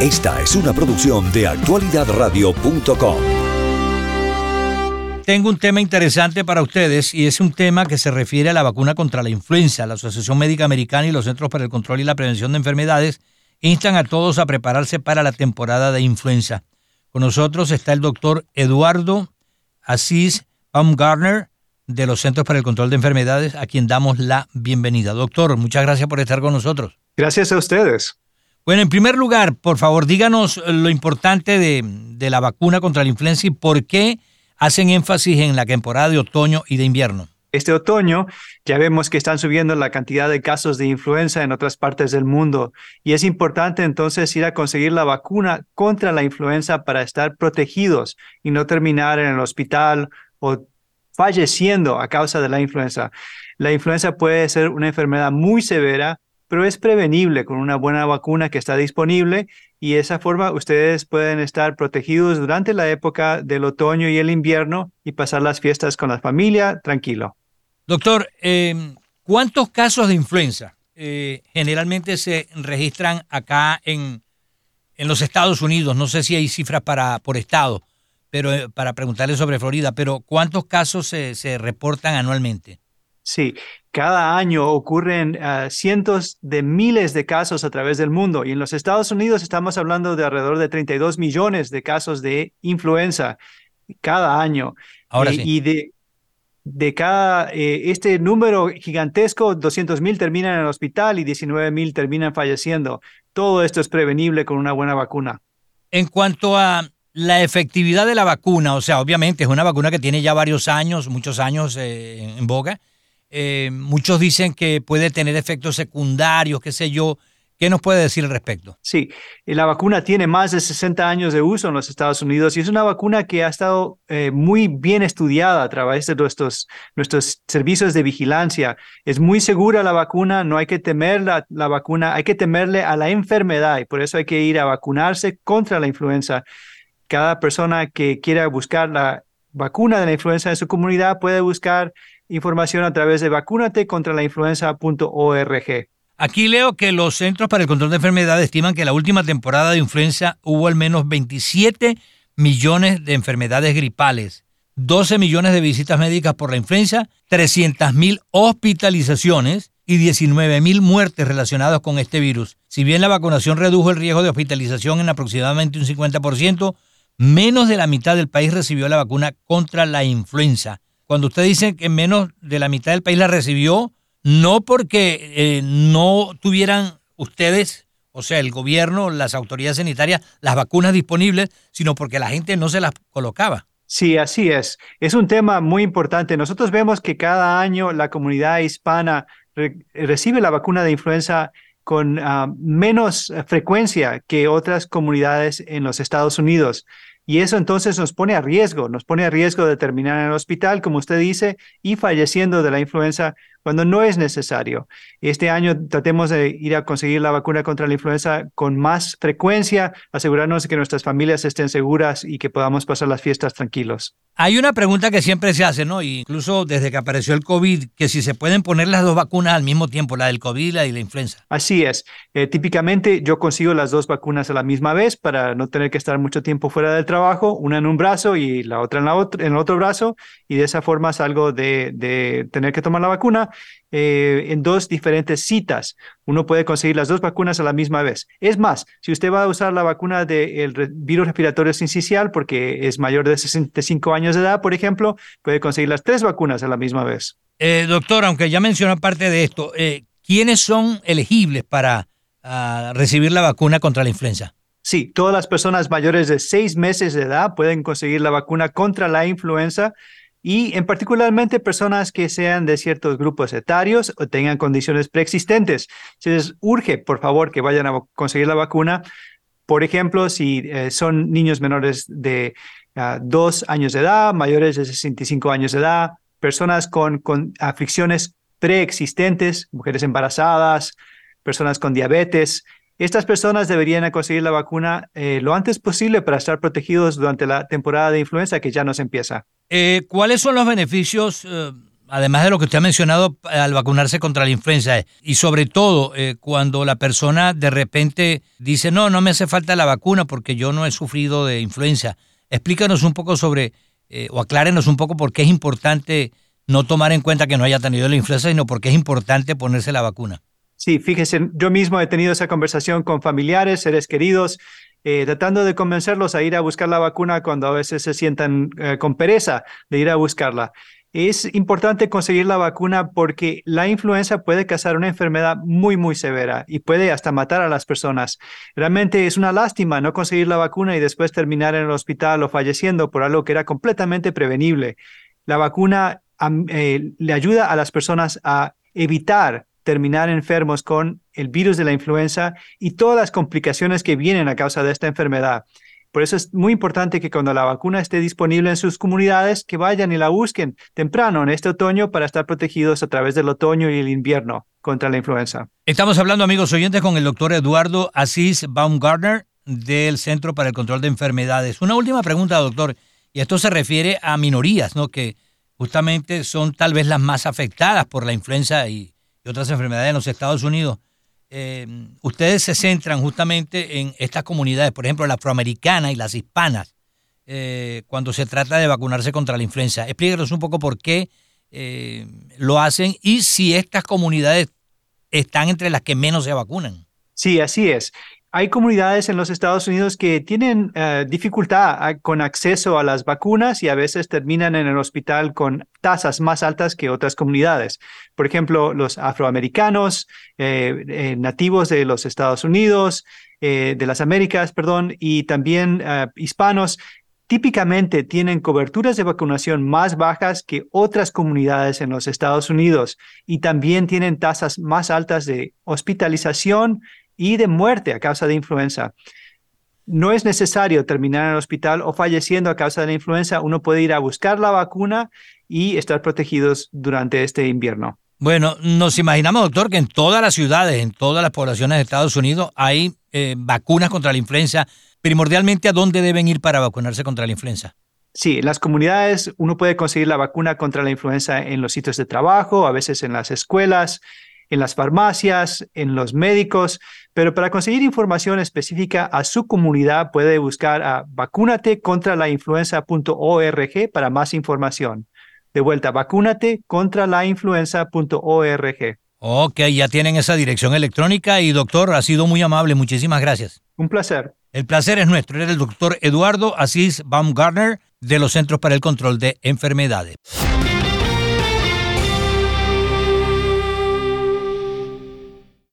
Esta es una producción de actualidadradio.com. Tengo un tema interesante para ustedes y es un tema que se refiere a la vacuna contra la influenza. La Asociación Médica Americana y los Centros para el Control y la Prevención de Enfermedades instan a todos a prepararse para la temporada de influenza. Con nosotros está el doctor Eduardo Asís Baumgartner de los Centros para el Control de Enfermedades, a quien damos la bienvenida. Doctor, muchas gracias por estar con nosotros. Gracias a ustedes. Bueno, en primer lugar, por favor, díganos lo importante de, la vacuna contra la influenza y por qué hacen énfasis en la temporada de otoño y de invierno. Este otoño ya vemos que están subiendo la cantidad de casos de influenza en otras partes del mundo y es importante entonces ir a conseguir la vacuna contra la influenza para estar protegidos y no terminar en el hospital o falleciendo a causa de la influenza. La influenza puede ser una enfermedad muy severa pero es prevenible con una buena vacuna que está disponible y de esa forma ustedes pueden estar protegidos durante la época del otoño y el invierno y pasar las fiestas con la familia tranquilo. Doctor, em, ¿cuántos casos de influenza eh, generalmente se registran acá en, en, los Estados Unidos? No sé si hay cifras para, por estado, pero eh, para preguntarle sobre Florida, pero ¿cuántos casos se, se reportan anualmente? Sí, cada año ocurren ah, cientos de miles de casos a través del mundo y en los Estados Unidos estamos hablando de alrededor de 32 millones de casos de influenza cada año. Ahora eh, Y de, de cada, eh, este número gigantesco, 200 mil terminan en el hospital y 19 mil terminan falleciendo. Todo esto es prevenible con una buena vacuna. En cuanto a la efectividad de la vacuna, o sea, obviamente es una vacuna que tiene ya varios años, muchos años eh, en boga eh, muchos dicen que puede tener efectos secundarios, qué sé yo. ¿Qué nos puede decir al respecto? Sí, la vacuna tiene más de 60 años de uso en los Estados Unidos y es una vacuna que ha estado eh, muy bien estudiada a través de nuestros, nuestros servicios de vigilancia. Es muy segura la vacuna, no hay que temer la, la vacuna, hay que temerle a la enfermedad y por eso hay que ir a vacunarse contra la influenza. Cada persona que quiera buscar la vacuna de la influenza en su comunidad puede buscar información a través de vacunate Aquí leo que los Centros para el Control de Enfermedades estiman que la última temporada de influenza hubo al menos 27 millones de enfermedades gripales, 12 millones de visitas médicas por la influenza, 300 mil hospitalizaciones y 19 mil muertes relacionadas con este virus. Si bien la vacunación redujo el riesgo de hospitalización en aproximadamente un 50%, menos de la mitad del país recibió la vacuna contra la influenza cuando usted dice que menos de la mitad del país la recibió, no porque eh, no tuvieran ustedes, o sea, el gobierno, las autoridades sanitarias, las vacunas disponibles, sino porque la gente no se las colocaba. Sí, así es. Es un tema muy importante. Nosotros vemos que cada año la comunidad hispana recibe la vacuna de influenza con ah, menos frecuencia que otras comunidades en los Estados Unidos. Y eso entonces nos pone a riesgo, nos pone a riesgo de terminar en el hospital, como usted dice, y falleciendo de la influenza cuando no es necesario. Este año tratemos de ir a conseguir la vacuna contra la influenza con más frecuencia, asegurarnos de que nuestras familias estén seguras y que podamos pasar las fiestas tranquilos. Hay una pregunta que siempre se hace, ¿no? Incluso desde que apareció el COVID, que si se pueden poner las dos vacunas al mismo tiempo, la del COVID y la de la influenza. Así es. Eh, típicamente yo consigo las dos vacunas a la misma vez para no tener que estar mucho tiempo fuera del trabajo, una en un brazo y la otra en, la otra, en el otro brazo, y de esa forma salgo de, de tener que tomar la vacuna eh, en dos diferentes citas. Uno puede conseguir las dos vacunas a la misma vez. Es más, si usted va a usar la vacuna del virus respiratorio sincicial porque es mayor de 65 años de edad, por ejemplo, puede conseguir las tres vacunas a la misma vez. Eh, doctor, aunque ya mencionó parte de esto, eh, ¿quiénes son elegibles para ah, recibir la vacuna contra la influenza? Sí, todas las personas mayores de seis meses de edad pueden conseguir la vacuna contra la influenza y en particularmente personas que sean de ciertos grupos etarios o tengan condiciones preexistentes. Se les urge, por favor, que vayan a conseguir la vacuna. Por ejemplo, si eh, son niños menores de uh, dos años de edad, mayores de 65 años de edad, personas con, con aflicciones preexistentes, mujeres embarazadas, personas con diabetes, estas personas deberían conseguir la vacuna eh, lo antes posible para estar protegidos durante la temporada de influenza que ya nos empieza. Eh, ¿Cuáles son los beneficios eh, además de lo que usted ha mencionado al vacunarse contra la influenza, y sobre todo eh, cuando la persona de repente dice, no, no me hace falta la vacuna porque yo no he sufrido de influenza. Explícanos un poco sobre, eh, o aclárenos un poco por qué es importante no tomar en cuenta que no haya tenido la influenza, sino por qué es importante ponerse la vacuna. Sí, fíjese, yo mismo he tenido esa conversación con familiares, seres queridos, eh, tratando de convencerlos a ir a buscar la vacuna cuando a veces se sientan con pereza de ir a buscarla. Es importante conseguir la vacuna porque la influenza puede causar una enfermedad muy, muy severa y puede hasta matar a las personas. Realmente es una lástima no conseguir la vacuna y después terminar en el hospital o falleciendo por algo que era completamente prevenible. La vacuna eh, le ayuda a las personas a evitar terminar enfermos con el virus de la influenza y todas las complicaciones que vienen a causa de esta enfermedad. Por eso es muy importante que cuando la vacuna esté disponible en sus comunidades, que vayan y la busquen temprano en este otoño para estar protegidos a través del otoño y el invierno contra la influenza. Estamos hablando, amigos oyentes, con el doctor Eduardo Asís Baumgartner del Centro para el Control de Enfermedades. Una última pregunta, doctor, y esto se refiere a minorías, ¿no? Que justamente son tal vez las más afectadas por la influenza y otras enfermedades en los Estados Unidos. Eh, ustedes se centran justamente en estas comunidades, por ejemplo, la afroamericana y las hispanas, eh, cuando se trata de vacunarse contra la influenza. Explíquenos un poco por qué eh, lo hacen y si estas comunidades están entre las que menos se vacunan. Sí, así es hay comunidades en los Estados Unidos que tienen eh, dificultad con acceso a las vacunas y a veces terminan en el hospital con tasas más altas que otras comunidades. Por ejemplo, los afroamericanos, eh, eh, nativos de los Estados Unidos, de las Américas, perdón, y también hispanos, típicamente tienen coberturas de vacunación más bajas que otras comunidades en los Estados Unidos y también tienen tasas más altas de hospitalización y de muerte a causa de influenza. No es necesario terminar en el hospital o falleciendo a causa de la influenza. Uno puede ir a buscar la vacuna y estar protegidos durante este invierno. Bueno, nos imaginamos, doctor, que en todas las ciudades, en todas las poblaciones de Estados Unidos hay eh, vacunas contra la influenza. Primordialmente, ¿a dónde deben ir para vacunarse contra la influenza? Sí, en las comunidades uno puede conseguir la vacuna contra la influenza en los sitios de trabajo, a veces en las escuelas, en las farmacias, en los médicos, pero para conseguir información específica a su comunidad puede buscar a vacúnate contra la influenza.org para más información. De vuelta, vacúnate contra la influenza.org. Ok, ya tienen esa dirección electrónica y doctor, ha sido muy amable, muchísimas gracias. Un placer. El placer es nuestro. Era el doctor Eduardo Asís Baumgartner de los Centros para el Control de Enfermedades.